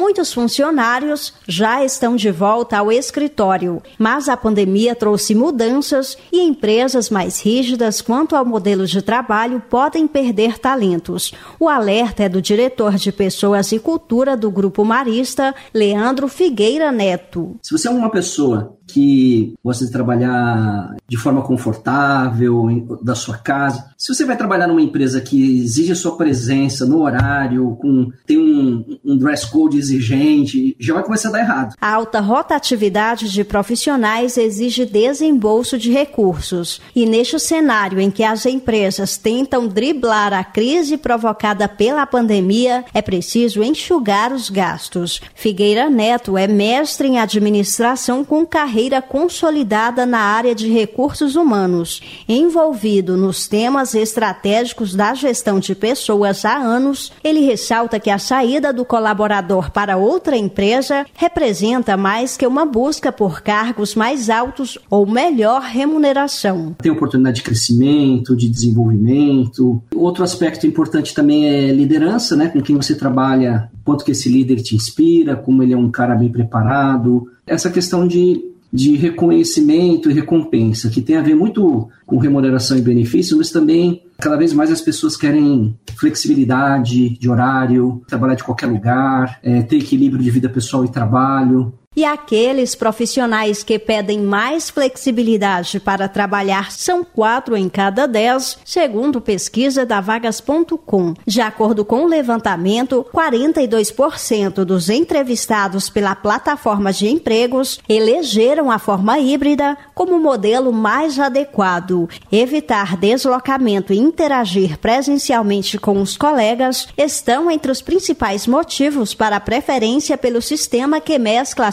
Muitos funcionários já estão de volta ao escritório, mas a pandemia trouxe mudanças e empresas mais rígidas quanto ao modelo de trabalho podem perder talentos. O alerta é do diretor de Pessoas e Cultura do Grupo Marista, Leandro Figueira Neto. Se você é uma pessoa que gosta de trabalhar de forma confortável, da sua casa. Se você vai trabalhar numa empresa que exige a sua presença no horário, com tem um, um dress code exigente, já vai começar a dar errado. A alta rotatividade de profissionais exige desembolso de recursos. E neste cenário em que as empresas tentam driblar a crise provocada pela pandemia, é preciso enxugar os gastos. Figueira Neto é mestre em administração com carreira carreira consolidada na área de recursos humanos, envolvido nos temas estratégicos da gestão de pessoas há anos, ele ressalta que a saída do colaborador para outra empresa representa mais que uma busca por cargos mais altos ou melhor remuneração. Tem oportunidade de crescimento, de desenvolvimento. Outro aspecto importante também é liderança, né? Com quem você trabalha, quanto que esse líder te inspira, como ele é um cara bem preparado. Essa questão de de reconhecimento e recompensa, que tem a ver muito com remuneração e benefício, mas também cada vez mais as pessoas querem flexibilidade de horário, trabalhar de qualquer lugar, é, ter equilíbrio de vida pessoal e trabalho. E aqueles profissionais que pedem mais flexibilidade para trabalhar são quatro em cada dez, segundo pesquisa da Vagas.com. De acordo com o levantamento, 42% dos entrevistados pela plataforma de empregos elegeram a forma híbrida como o modelo mais adequado. Evitar deslocamento e interagir presencialmente com os colegas estão entre os principais motivos para a preferência pelo sistema que mescla